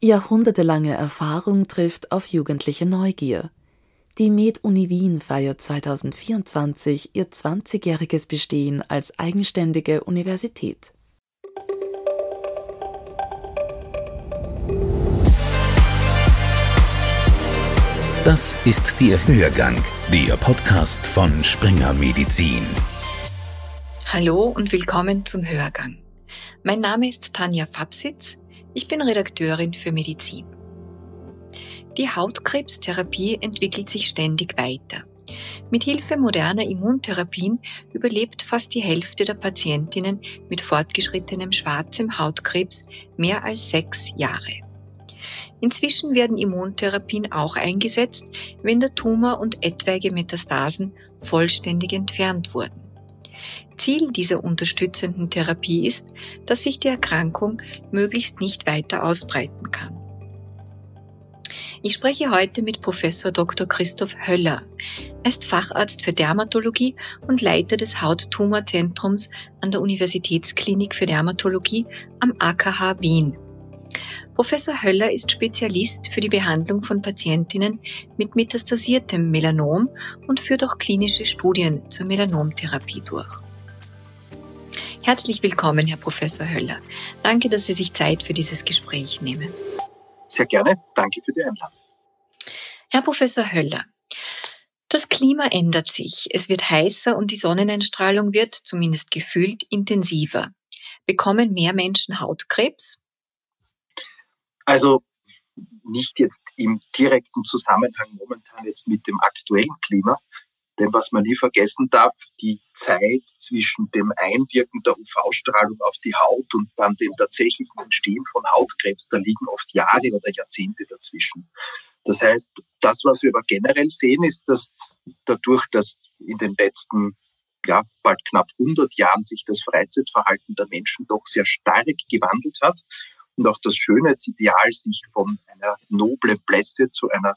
Jahrhundertelange Erfahrung trifft auf jugendliche Neugier. Die Med-Uni Wien feiert 2024 ihr 20-jähriges Bestehen als eigenständige Universität. Das ist der Hörgang, der Podcast von Springer Medizin. Hallo und willkommen zum Hörgang. Mein Name ist Tanja Fabsitz. Ich bin Redakteurin für Medizin. Die Hautkrebstherapie entwickelt sich ständig weiter. Mit Hilfe moderner Immuntherapien überlebt fast die Hälfte der Patientinnen mit fortgeschrittenem schwarzem Hautkrebs mehr als sechs Jahre. Inzwischen werden Immuntherapien auch eingesetzt, wenn der Tumor und etwaige Metastasen vollständig entfernt wurden. Ziel dieser unterstützenden Therapie ist, dass sich die Erkrankung möglichst nicht weiter ausbreiten kann. Ich spreche heute mit Professor Dr. Christoph Höller. Er ist Facharzt für Dermatologie und Leiter des Hauttumorzentrums an der Universitätsklinik für Dermatologie am AKH Wien. Professor Höller ist Spezialist für die Behandlung von Patientinnen mit metastasiertem Melanom und führt auch klinische Studien zur Melanomtherapie durch. Herzlich willkommen, Herr Professor Höller. Danke, dass Sie sich Zeit für dieses Gespräch nehmen. Sehr gerne. Danke für die Einladung. Herr Professor Höller, das Klima ändert sich. Es wird heißer und die Sonneneinstrahlung wird, zumindest gefühlt, intensiver. Bekommen mehr Menschen Hautkrebs? Also nicht jetzt im direkten Zusammenhang momentan jetzt mit dem aktuellen Klima, denn was man nie vergessen darf, die Zeit zwischen dem Einwirken der UV-Strahlung auf die Haut und dann dem tatsächlichen Entstehen von Hautkrebs, da liegen oft Jahre oder Jahrzehnte dazwischen. Das heißt, das, was wir aber generell sehen, ist, dass dadurch, dass in den letzten ja, bald knapp 100 Jahren sich das Freizeitverhalten der Menschen doch sehr stark gewandelt hat und auch das Schönheitsideal sich von einer noblen Blässe zu einer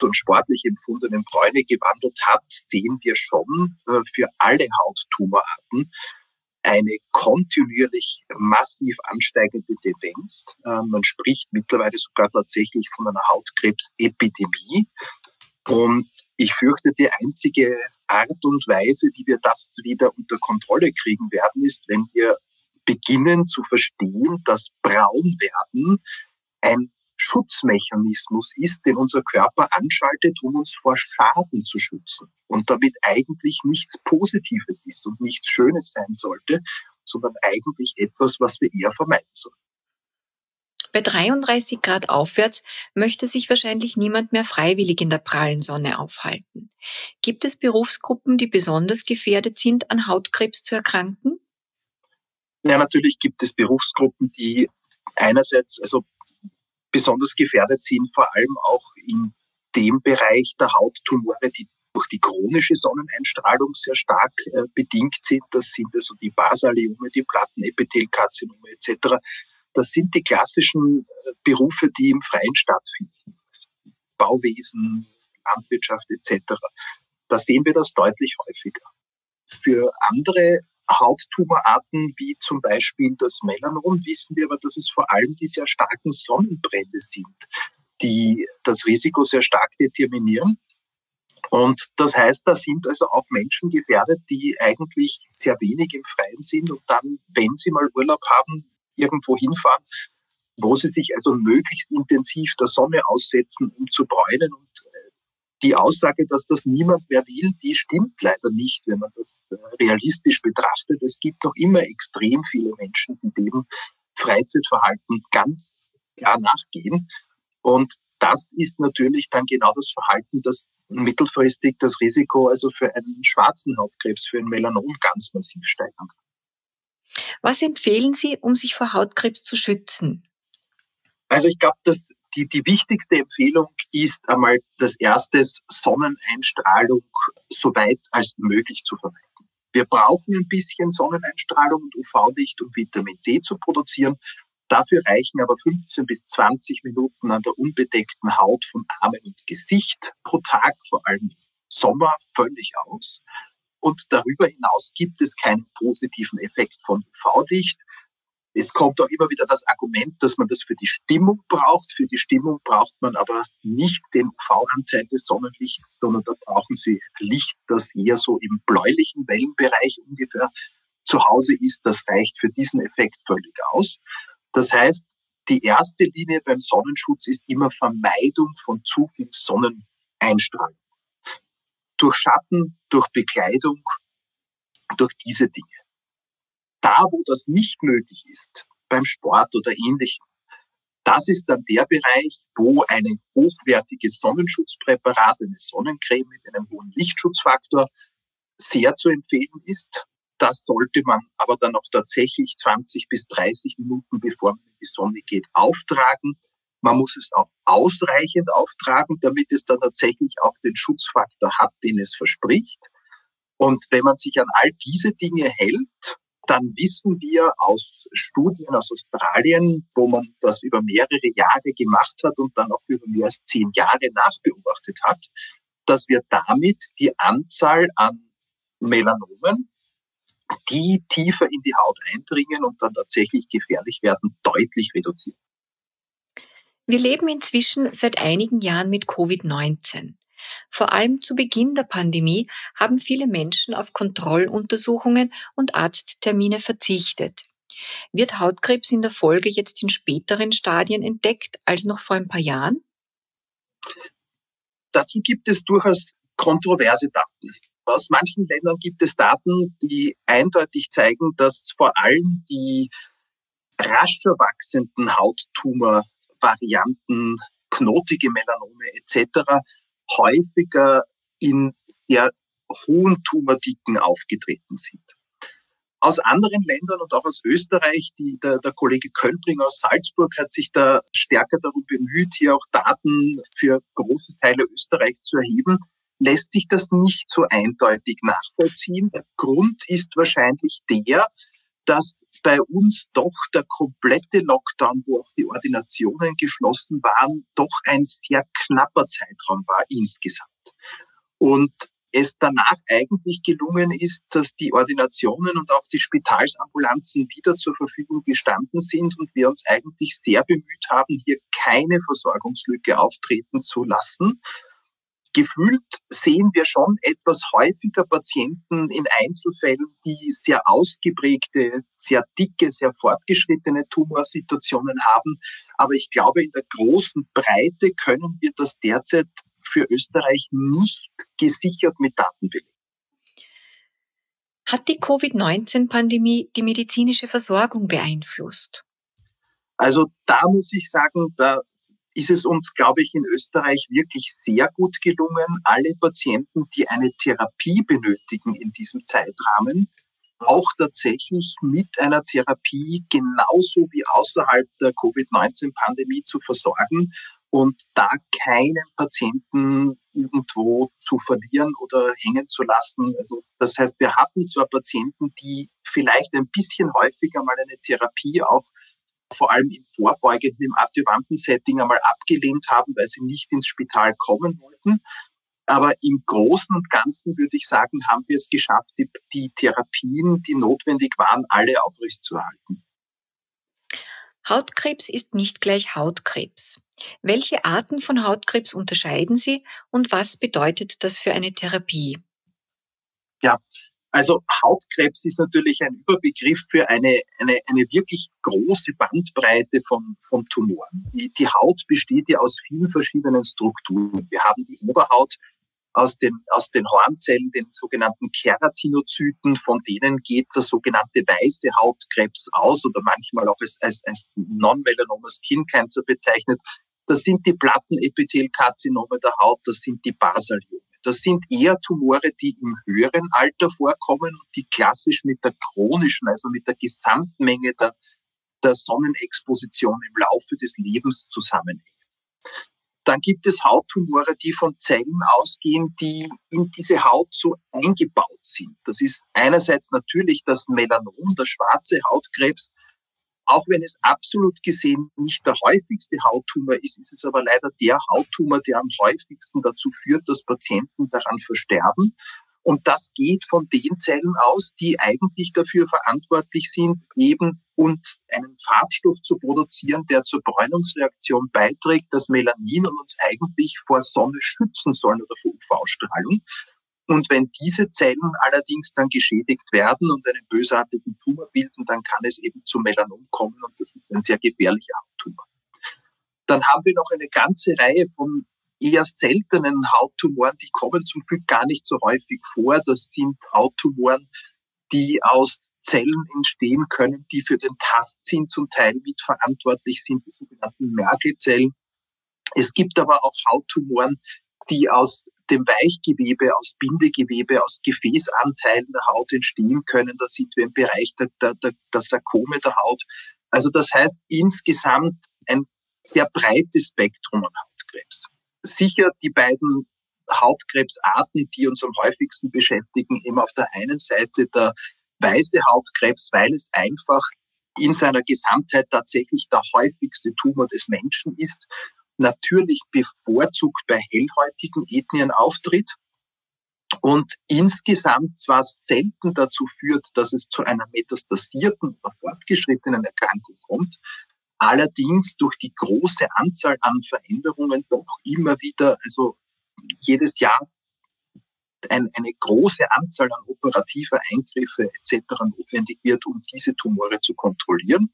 und sportlich empfundenen Bräune gewandelt hat, sehen wir schon äh, für alle Hauttumorarten eine kontinuierlich massiv ansteigende Tendenz. Äh, man spricht mittlerweile sogar tatsächlich von einer Hautkrebsepidemie. Und ich fürchte, die einzige Art und Weise, wie wir das wieder unter Kontrolle kriegen werden, ist, wenn wir beginnen zu verstehen, dass Braunwerden ein Schutzmechanismus ist, den unser Körper anschaltet, um uns vor Schaden zu schützen und damit eigentlich nichts Positives ist und nichts Schönes sein sollte, sondern eigentlich etwas, was wir eher vermeiden sollen. Bei 33 Grad aufwärts möchte sich wahrscheinlich niemand mehr freiwillig in der prallen Sonne aufhalten. Gibt es Berufsgruppen, die besonders gefährdet sind, an Hautkrebs zu erkranken? Ja, natürlich gibt es Berufsgruppen, die einerseits also besonders gefährdet sind, vor allem auch in dem Bereich der Hauttumore, die durch die chronische Sonneneinstrahlung sehr stark äh, bedingt sind. Das sind also die Basaliome, die Plattenepithelkarzinome etc. Das sind die klassischen äh, Berufe, die im Freien stattfinden. Bauwesen, Landwirtschaft etc. Da sehen wir das deutlich häufiger. Für andere Hauttumorarten wie zum Beispiel das Melanom wissen wir aber, dass es vor allem die sehr starken Sonnenbrände sind, die das Risiko sehr stark determinieren. Und das heißt, da sind also auch Menschen gefährdet, die eigentlich sehr wenig im Freien sind und dann, wenn sie mal Urlaub haben, irgendwo hinfahren, wo sie sich also möglichst intensiv der Sonne aussetzen, um zu bräunen und die Aussage, dass das niemand mehr will, die stimmt leider nicht, wenn man das äh, realistisch betrachtet. Es gibt noch immer extrem viele Menschen, die dem Freizeitverhalten ganz klar nachgehen. Und das ist natürlich dann genau das Verhalten, das mittelfristig das Risiko also für einen schwarzen Hautkrebs, für ein Melanom ganz massiv steigern kann. Was empfehlen Sie, um sich vor Hautkrebs zu schützen? Also ich glaube, dass die, die wichtigste Empfehlung ist einmal das erste Sonneneinstrahlung so weit als möglich zu vermeiden. Wir brauchen ein bisschen Sonneneinstrahlung und UV-Licht, um Vitamin C zu produzieren. Dafür reichen aber 15 bis 20 Minuten an der unbedeckten Haut von Armen und Gesicht pro Tag, vor allem im Sommer, völlig aus. Und darüber hinaus gibt es keinen positiven Effekt von UV-Licht. Es kommt auch immer wieder das Argument, dass man das für die Stimmung braucht. Für die Stimmung braucht man aber nicht den UV-Anteil des Sonnenlichts, sondern da brauchen Sie Licht, das eher so im bläulichen Wellenbereich ungefähr zu Hause ist. Das reicht für diesen Effekt völlig aus. Das heißt, die erste Linie beim Sonnenschutz ist immer Vermeidung von zu viel Sonneneinstrahlung. Durch Schatten, durch Bekleidung, durch diese Dinge. Da, wo das nicht möglich ist, beim Sport oder ähnlichem, das ist dann der Bereich, wo ein hochwertiges Sonnenschutzpräparat, eine Sonnencreme mit einem hohen Lichtschutzfaktor sehr zu empfehlen ist. Das sollte man aber dann auch tatsächlich 20 bis 30 Minuten, bevor man in die Sonne geht, auftragen. Man muss es auch ausreichend auftragen, damit es dann tatsächlich auch den Schutzfaktor hat, den es verspricht. Und wenn man sich an all diese Dinge hält, dann wissen wir aus Studien aus Australien, wo man das über mehrere Jahre gemacht hat und dann auch über mehr als zehn Jahre nachbeobachtet hat, dass wir damit die Anzahl an Melanomen, die tiefer in die Haut eindringen und dann tatsächlich gefährlich werden, deutlich reduziert. Wir leben inzwischen seit einigen Jahren mit Covid-19. Vor allem zu Beginn der Pandemie haben viele Menschen auf Kontrolluntersuchungen und Arzttermine verzichtet. Wird Hautkrebs in der Folge jetzt in späteren Stadien entdeckt als noch vor ein paar Jahren? Dazu gibt es durchaus kontroverse Daten. Aus manchen Ländern gibt es Daten, die eindeutig zeigen, dass vor allem die rascher wachsenden Hauttumorvarianten, knotige Melanome etc. häufiger in sehr hohen Tumordicken aufgetreten sind. Aus anderen Ländern und auch aus Österreich, die, der, der Kollege Kölbring aus Salzburg hat sich da stärker darum bemüht, hier auch Daten für große Teile Österreichs zu erheben lässt sich das nicht so eindeutig nachvollziehen. Der Grund ist wahrscheinlich der, dass bei uns doch der komplette Lockdown, wo auch die Ordinationen geschlossen waren, doch ein sehr knapper Zeitraum war insgesamt. Und es danach eigentlich gelungen ist, dass die Ordinationen und auch die Spitalsambulanzen wieder zur Verfügung gestanden sind und wir uns eigentlich sehr bemüht haben, hier keine Versorgungslücke auftreten zu lassen gefühlt sehen wir schon etwas häufiger Patienten in Einzelfällen, die sehr ausgeprägte, sehr dicke, sehr fortgeschrittene Tumorsituationen haben. Aber ich glaube, in der großen Breite können wir das derzeit für Österreich nicht gesichert mit Daten belegen. Hat die Covid-19-Pandemie die medizinische Versorgung beeinflusst? Also da muss ich sagen, da ist es uns, glaube ich, in Österreich wirklich sehr gut gelungen, alle Patienten, die eine Therapie benötigen in diesem Zeitrahmen, auch tatsächlich mit einer Therapie genauso wie außerhalb der Covid-19-Pandemie zu versorgen und da keinen Patienten irgendwo zu verlieren oder hängen zu lassen. Also das heißt, wir hatten zwar Patienten, die vielleicht ein bisschen häufiger mal eine Therapie auch vor allem im vorbeugenden, im adjuvanten Setting einmal abgelehnt haben, weil sie nicht ins Spital kommen wollten. Aber im Großen und Ganzen würde ich sagen, haben wir es geschafft, die, die Therapien, die notwendig waren, alle aufrechtzuerhalten. Hautkrebs ist nicht gleich Hautkrebs. Welche Arten von Hautkrebs unterscheiden Sie und was bedeutet das für eine Therapie? Ja, also Hautkrebs ist natürlich ein Überbegriff für eine, eine, eine wirklich große Bandbreite von, von Tumoren. Die, die Haut besteht ja aus vielen verschiedenen Strukturen. Wir haben die Oberhaut aus den, aus den Hornzellen, den sogenannten Keratinozyten, von denen geht der sogenannte weiße Hautkrebs aus oder manchmal auch als, als, als Non-Melanoma Skin Cancer bezeichnet. Das sind die Plattenepithelkarzinome der Haut, das sind die Basaliome. Das sind eher Tumore, die im höheren Alter vorkommen und die klassisch mit der chronischen, also mit der Gesamtmenge der, der Sonnenexposition im Laufe des Lebens zusammenhängen. Dann gibt es Hauttumore, die von Zellen ausgehen, die in diese Haut so eingebaut sind. Das ist einerseits natürlich das Melanom, der schwarze Hautkrebs, auch wenn es absolut gesehen nicht der häufigste Hauttumor ist, ist es aber leider der Hauttumor, der am häufigsten dazu führt, dass Patienten daran versterben. Und das geht von den Zellen aus, die eigentlich dafür verantwortlich sind, eben und einen Farbstoff zu produzieren, der zur Bräunungsreaktion beiträgt, das Melanin und uns eigentlich vor Sonne schützen soll oder vor UV-Strahlung. Und wenn diese Zellen allerdings dann geschädigt werden und einen bösartigen Tumor bilden, dann kann es eben zu Melanom kommen und das ist ein sehr gefährlicher Hauttumor. Dann haben wir noch eine ganze Reihe von eher seltenen Hauttumoren, die kommen zum Glück gar nicht so häufig vor. Das sind Hauttumoren, die aus Zellen entstehen können, die für den Tastsinn zum Teil mitverantwortlich sind, die sogenannten Merkelzellen. Es gibt aber auch Hauttumoren, die aus dem Weichgewebe, aus Bindegewebe, aus Gefäßanteilen der Haut entstehen können. Da sind wir im Bereich der, der, der, der Sarkome der Haut. Also das heißt insgesamt ein sehr breites Spektrum an Hautkrebs. Sicher die beiden Hautkrebsarten, die uns am häufigsten beschäftigen, eben auf der einen Seite der weiße Hautkrebs, weil es einfach in seiner Gesamtheit tatsächlich der häufigste Tumor des Menschen ist, natürlich bevorzugt bei hellhäutigen Ethnien auftritt und insgesamt zwar selten dazu führt, dass es zu einer metastasierten oder fortgeschrittenen Erkrankung kommt, allerdings durch die große Anzahl an Veränderungen doch immer wieder, also jedes Jahr ein, eine große Anzahl an operativer Eingriffe etc. notwendig wird, um diese Tumore zu kontrollieren.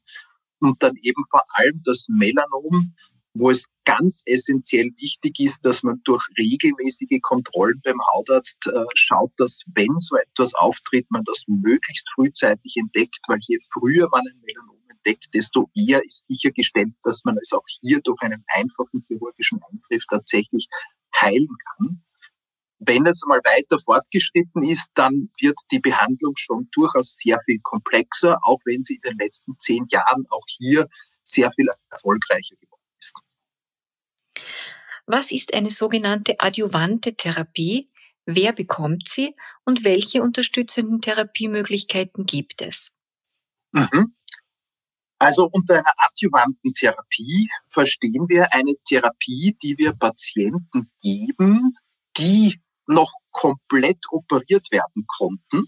Und dann eben vor allem das Melanom, wo es ganz essentiell wichtig ist, dass man durch regelmäßige Kontrollen beim Hautarzt äh, schaut, dass wenn so etwas auftritt, man das möglichst frühzeitig entdeckt, weil je früher man ein Melanom entdeckt, desto eher ist sichergestellt, dass man es auch hier durch einen einfachen chirurgischen Eingriff tatsächlich heilen kann. Wenn es mal weiter fortgeschritten ist, dann wird die Behandlung schon durchaus sehr viel komplexer, auch wenn sie in den letzten zehn Jahren auch hier sehr viel erfolgreicher geworden ist. Was ist eine sogenannte adjuvante Therapie? Wer bekommt sie und welche unterstützenden Therapiemöglichkeiten gibt es? Mhm. Also unter einer adjuvanten Therapie verstehen wir eine Therapie, die wir Patienten geben, die noch komplett operiert werden konnten.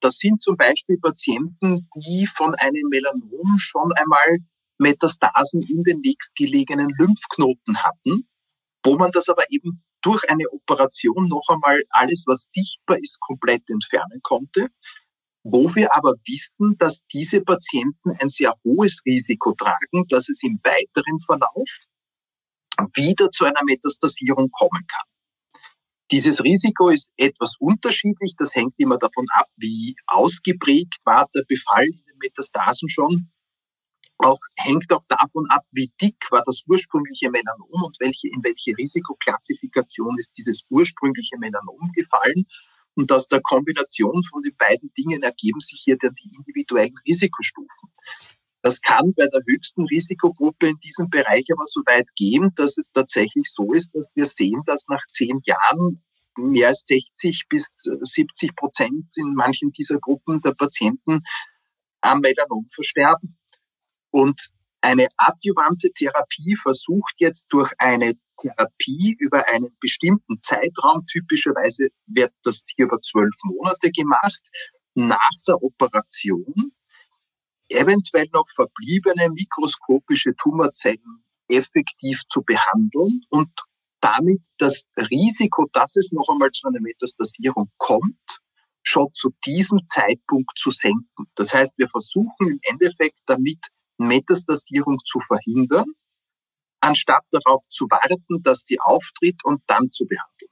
Das sind zum Beispiel Patienten, die von einem Melanom schon einmal Metastasen in den nächstgelegenen Lymphknoten hatten, wo man das aber eben durch eine Operation noch einmal alles, was sichtbar ist, komplett entfernen konnte, wo wir aber wissen, dass diese Patienten ein sehr hohes Risiko tragen, dass es im weiteren Verlauf wieder zu einer Metastasierung kommen kann. Dieses Risiko ist etwas unterschiedlich. Das hängt immer davon ab, wie ausgeprägt war der Befall in den Metastasen schon. Auch hängt auch davon ab, wie dick war das ursprüngliche Melanom und welche, in welche Risikoklassifikation ist dieses ursprüngliche Melanom gefallen. Und aus der Kombination von den beiden Dingen ergeben sich hier die individuellen Risikostufen. Das kann bei der höchsten Risikogruppe in diesem Bereich aber so weit gehen, dass es tatsächlich so ist, dass wir sehen, dass nach zehn Jahren mehr als 60 bis 70 Prozent in manchen dieser Gruppen der Patienten am Melanom versterben. Und eine adjuvante Therapie versucht jetzt durch eine Therapie über einen bestimmten Zeitraum, typischerweise wird das hier über zwölf Monate gemacht, nach der Operation eventuell noch verbliebene mikroskopische Tumorzellen effektiv zu behandeln und damit das Risiko, dass es noch einmal zu einer Metastasierung kommt, schon zu diesem Zeitpunkt zu senken. Das heißt, wir versuchen im Endeffekt damit Metastasierung zu verhindern, anstatt darauf zu warten, dass sie auftritt und dann zu behandeln.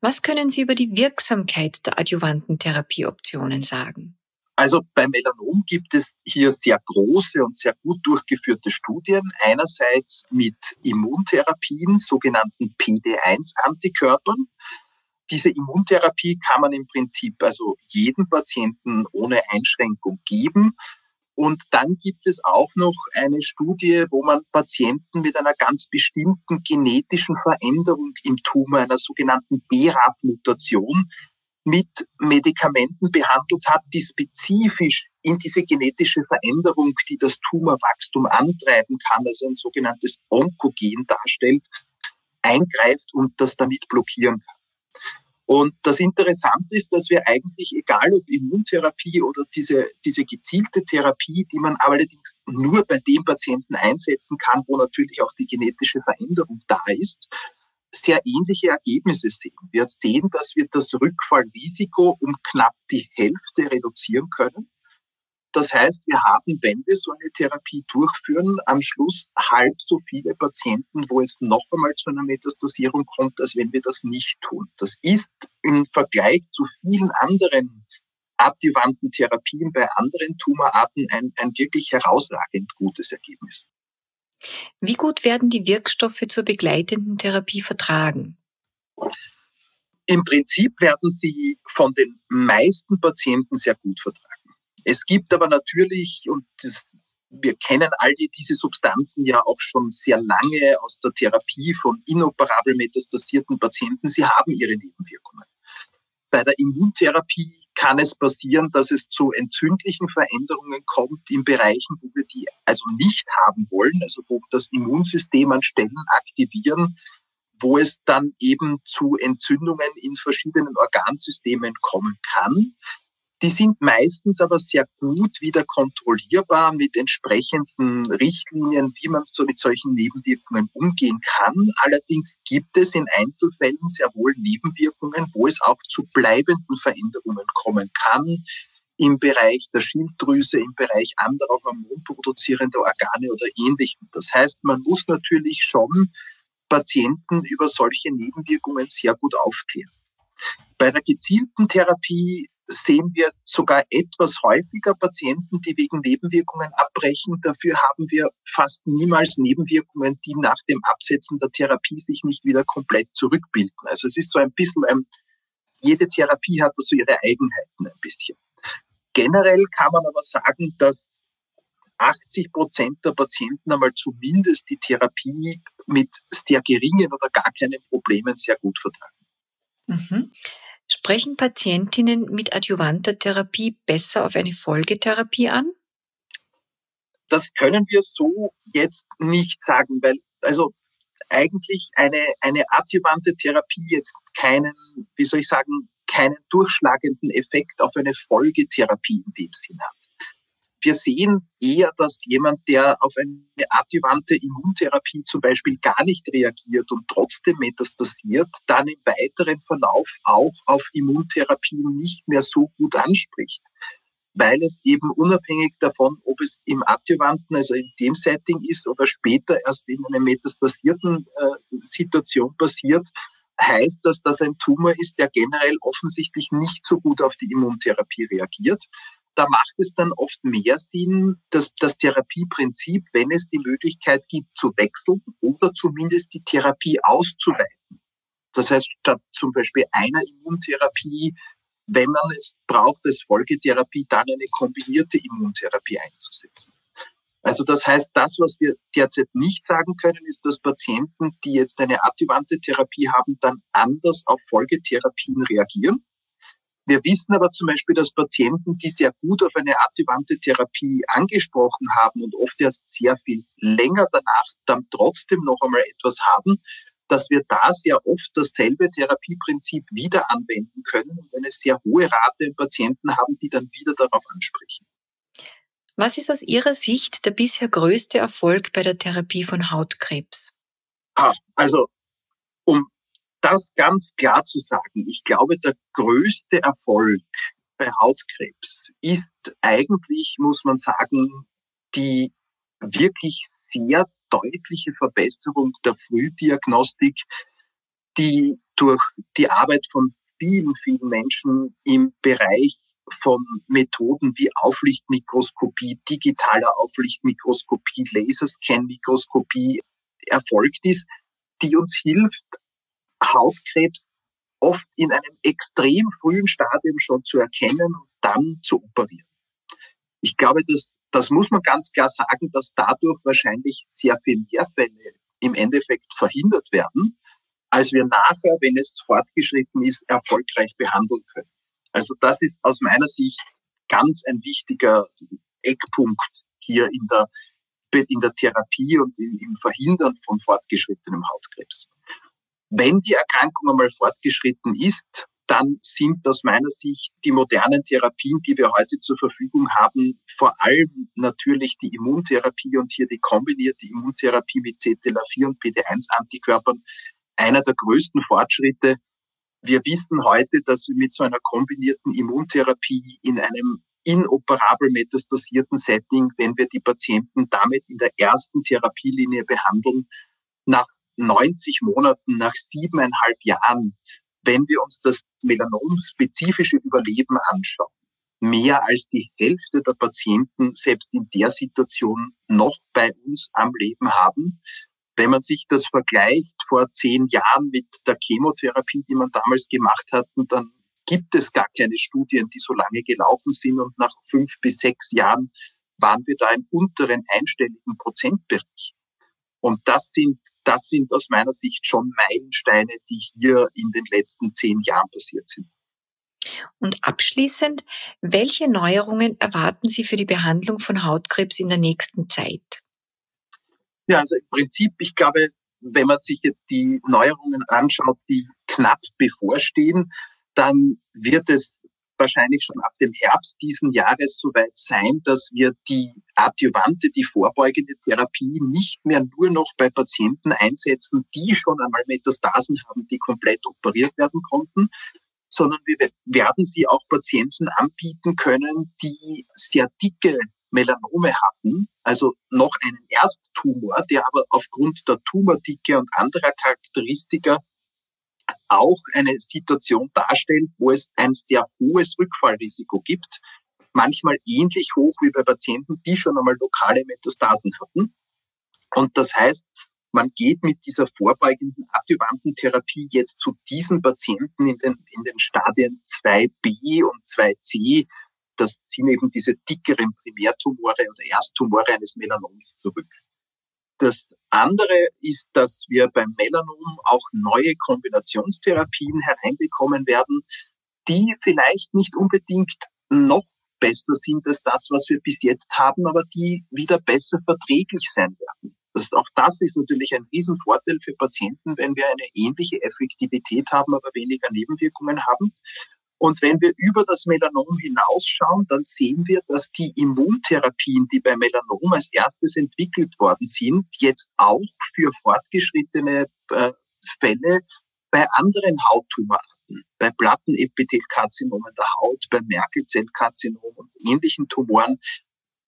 Was können Sie über die Wirksamkeit der adjuvanten Therapieoptionen sagen? Also beim Melanom gibt es hier sehr große und sehr gut durchgeführte Studien. Einerseits mit Immuntherapien, sogenannten PD1-Antikörpern. Diese Immuntherapie kann man im Prinzip also jedem Patienten ohne Einschränkung geben. Und dann gibt es auch noch eine Studie, wo man Patienten mit einer ganz bestimmten genetischen Veränderung im Tumor, einer sogenannten BRAF-Mutation, mit Medikamenten behandelt hat, die spezifisch in diese genetische Veränderung, die das Tumorwachstum antreiben kann, also ein sogenanntes Onkogen darstellt, eingreift und das damit blockieren kann. Und das Interessante ist, dass wir eigentlich, egal ob Immuntherapie oder diese, diese gezielte Therapie, die man allerdings nur bei dem Patienten einsetzen kann, wo natürlich auch die genetische Veränderung da ist, sehr ähnliche Ergebnisse sehen. Wir sehen, dass wir das Rückfallrisiko um knapp die Hälfte reduzieren können. Das heißt, wir haben, wenn wir so eine Therapie durchführen, am Schluss halb so viele Patienten, wo es noch einmal zu einer Metastasierung kommt, als wenn wir das nicht tun. Das ist im Vergleich zu vielen anderen adjuvanten Therapien bei anderen Tumorarten ein, ein wirklich herausragend gutes Ergebnis. Wie gut werden die Wirkstoffe zur begleitenden Therapie vertragen? Im Prinzip werden sie von den meisten Patienten sehr gut vertragen. Es gibt aber natürlich, und das, wir kennen all diese Substanzen ja auch schon sehr lange aus der Therapie von inoperabel metastasierten Patienten, sie haben ihre Nebenwirkungen. Bei der Immuntherapie kann es passieren, dass es zu entzündlichen Veränderungen kommt in Bereichen, wo wir die also nicht haben wollen, also wo das Immunsystem an Stellen aktivieren, wo es dann eben zu Entzündungen in verschiedenen Organsystemen kommen kann. Die sind meistens aber sehr gut wieder kontrollierbar mit entsprechenden Richtlinien, wie man so mit solchen Nebenwirkungen umgehen kann. Allerdings gibt es in Einzelfällen sehr wohl Nebenwirkungen, wo es auch zu bleibenden Veränderungen kommen kann im Bereich der Schilddrüse, im Bereich anderer hormonproduzierender Organe oder ähnlichem. Das heißt, man muss natürlich schon Patienten über solche Nebenwirkungen sehr gut aufklären. Bei der gezielten Therapie sehen wir sogar etwas häufiger Patienten, die wegen Nebenwirkungen abbrechen. Dafür haben wir fast niemals Nebenwirkungen, die nach dem Absetzen der Therapie sich nicht wieder komplett zurückbilden. Also es ist so ein bisschen ein, jede Therapie hat so ihre Eigenheiten ein bisschen. Generell kann man aber sagen, dass 80 Prozent der Patienten einmal zumindest die Therapie mit sehr geringen oder gar keinen Problemen sehr gut vertragen. Mhm. Sprechen Patientinnen mit adjuvanter Therapie besser auf eine Folgetherapie an? Das können wir so jetzt nicht sagen, weil also eigentlich eine, eine adjuvante Therapie jetzt keinen, wie soll ich sagen, keinen durchschlagenden Effekt auf eine Folgetherapie in dem Sinn hat. Wir sehen eher, dass jemand, der auf eine adjuvante Immuntherapie zum Beispiel gar nicht reagiert und trotzdem metastasiert, dann im weiteren Verlauf auch auf Immuntherapien nicht mehr so gut anspricht. Weil es eben unabhängig davon, ob es im adjuvanten, also in dem Setting ist oder später erst in einer metastasierten äh, Situation passiert, heißt das, dass ein Tumor ist, der generell offensichtlich nicht so gut auf die Immuntherapie reagiert da macht es dann oft mehr Sinn, dass das Therapieprinzip, wenn es die Möglichkeit gibt, zu wechseln oder zumindest die Therapie auszuweiten. Das heißt, statt zum Beispiel einer Immuntherapie, wenn man es braucht als Folgetherapie, dann eine kombinierte Immuntherapie einzusetzen. Also das heißt, das, was wir derzeit nicht sagen können, ist, dass Patienten, die jetzt eine adjuvante Therapie haben, dann anders auf Folgetherapien reagieren. Wir wissen aber zum Beispiel, dass Patienten, die sehr gut auf eine adjuvante Therapie angesprochen haben und oft erst sehr viel länger danach dann trotzdem noch einmal etwas haben, dass wir da sehr oft dasselbe Therapieprinzip wieder anwenden können und eine sehr hohe Rate an Patienten haben, die dann wieder darauf ansprechen. Was ist aus Ihrer Sicht der bisher größte Erfolg bei der Therapie von Hautkrebs? Ah, also um das ganz klar zu sagen, ich glaube, der größte Erfolg bei Hautkrebs ist eigentlich, muss man sagen, die wirklich sehr deutliche Verbesserung der Frühdiagnostik, die durch die Arbeit von vielen, vielen Menschen im Bereich von Methoden wie Auflichtmikroskopie, digitaler Auflichtmikroskopie, Laserscan-Mikroskopie erfolgt ist, die uns hilft, Hautkrebs oft in einem extrem frühen Stadium schon zu erkennen und dann zu operieren. Ich glaube, das, das muss man ganz klar sagen, dass dadurch wahrscheinlich sehr viel mehr Fälle im Endeffekt verhindert werden, als wir nachher, wenn es fortgeschritten ist, erfolgreich behandeln können. Also das ist aus meiner Sicht ganz ein wichtiger Eckpunkt hier in der, in der Therapie und im Verhindern von fortgeschrittenem Hautkrebs. Wenn die Erkrankung einmal fortgeschritten ist, dann sind aus meiner Sicht die modernen Therapien, die wir heute zur Verfügung haben, vor allem natürlich die Immuntherapie und hier die kombinierte Immuntherapie mit CTLA4 und PD1-Antikörpern einer der größten Fortschritte. Wir wissen heute, dass wir mit so einer kombinierten Immuntherapie in einem inoperabel metastasierten Setting, wenn wir die Patienten damit in der ersten Therapielinie behandeln, nach 90 Monaten, nach siebeneinhalb Jahren wenn wir uns das Melanom-spezifische Überleben anschauen, mehr als die Hälfte der Patienten selbst in der Situation noch bei uns am Leben haben. Wenn man sich das vergleicht vor zehn Jahren mit der Chemotherapie, die man damals gemacht hat, dann gibt es gar keine Studien, die so lange gelaufen sind und nach fünf bis sechs Jahren waren wir da im unteren einstelligen Prozentbereich. Und das sind, das sind aus meiner Sicht schon Meilensteine, die hier in den letzten zehn Jahren passiert sind. Und abschließend, welche Neuerungen erwarten Sie für die Behandlung von Hautkrebs in der nächsten Zeit? Ja, also im Prinzip, ich glaube, wenn man sich jetzt die Neuerungen anschaut, die knapp bevorstehen, dann wird es wahrscheinlich schon ab dem Herbst diesen Jahres soweit sein, dass wir die adjuvante, die vorbeugende Therapie nicht mehr nur noch bei Patienten einsetzen, die schon einmal Metastasen haben, die komplett operiert werden konnten, sondern wir werden sie auch Patienten anbieten können, die sehr dicke Melanome hatten, also noch einen Ersttumor, der aber aufgrund der Tumordicke und anderer Charakteristika auch eine Situation darstellt, wo es ein sehr hohes Rückfallrisiko gibt, manchmal ähnlich hoch wie bei Patienten, die schon einmal lokale Metastasen hatten. Und das heißt, man geht mit dieser vorbeugenden adjuvanten Therapie jetzt zu diesen Patienten in den, in den Stadien 2b und 2c. Das sind eben diese dickeren Primärtumore oder Ersttumore eines Melanoms zurück. Das andere ist, dass wir beim Melanom auch neue Kombinationstherapien hereinbekommen werden, die vielleicht nicht unbedingt noch besser sind als das, was wir bis jetzt haben, aber die wieder besser verträglich sein werden. Das, auch das ist natürlich ein Riesenvorteil für Patienten, wenn wir eine ähnliche Effektivität haben, aber weniger Nebenwirkungen haben. Und wenn wir über das Melanom hinausschauen, dann sehen wir, dass die Immuntherapien, die bei Melanom als erstes entwickelt worden sind, jetzt auch für fortgeschrittene äh, Fälle bei anderen Hauttumorarten, bei Plattenepithelkarzinomen der Haut, bei Merkelzellkarzinom und ähnlichen Tumoren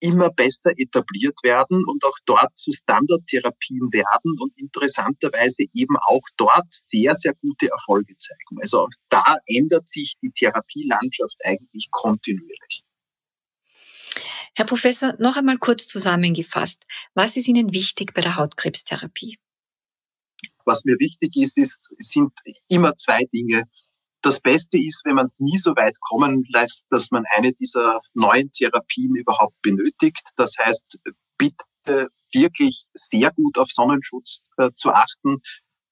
immer besser etabliert werden und auch dort zu Standardtherapien werden und interessanterweise eben auch dort sehr, sehr gute Erfolge zeigen. Also auch da ändert sich die Therapielandschaft eigentlich kontinuierlich. Herr Professor, noch einmal kurz zusammengefasst. Was ist Ihnen wichtig bei der Hautkrebstherapie? Was mir wichtig ist, ist sind immer zwei Dinge das Beste ist, wenn man es nie so weit kommen lässt, dass man eine dieser neuen Therapien überhaupt benötigt. Das heißt, bitte wirklich sehr gut auf Sonnenschutz äh, zu achten.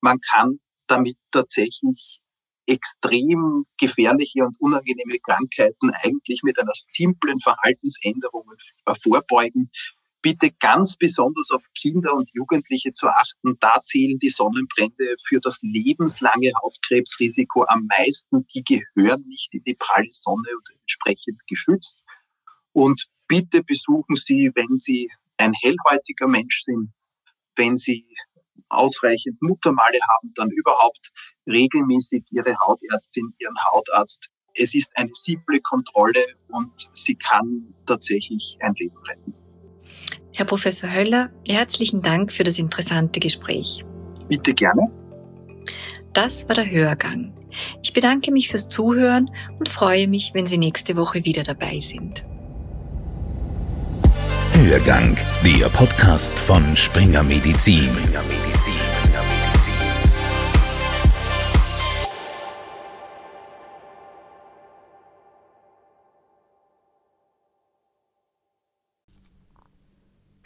Man kann damit tatsächlich extrem gefährliche und unangenehme Krankheiten eigentlich mit einer simplen Verhaltensänderung vorbeugen bitte ganz besonders auf Kinder und Jugendliche zu achten. Da zählen die Sonnenbrände für das lebenslange Hautkrebsrisiko am meisten. Die gehören nicht in die pralle Sonne und entsprechend geschützt. Und bitte besuchen Sie, wenn Sie ein hellhäutiger Mensch sind, wenn Sie ausreichend Muttermale haben, dann überhaupt regelmäßig Ihre Hautärztin, Ihren Hautarzt. Es ist eine simple Kontrolle und sie kann tatsächlich ein Leben retten. Herr Professor Höller, herzlichen Dank für das interessante Gespräch. Bitte gerne. Das war der Hörgang. Ich bedanke mich fürs Zuhören und freue mich, wenn Sie nächste Woche wieder dabei sind. Hörgang, der Podcast von Springer Medizin. Springer Medizin.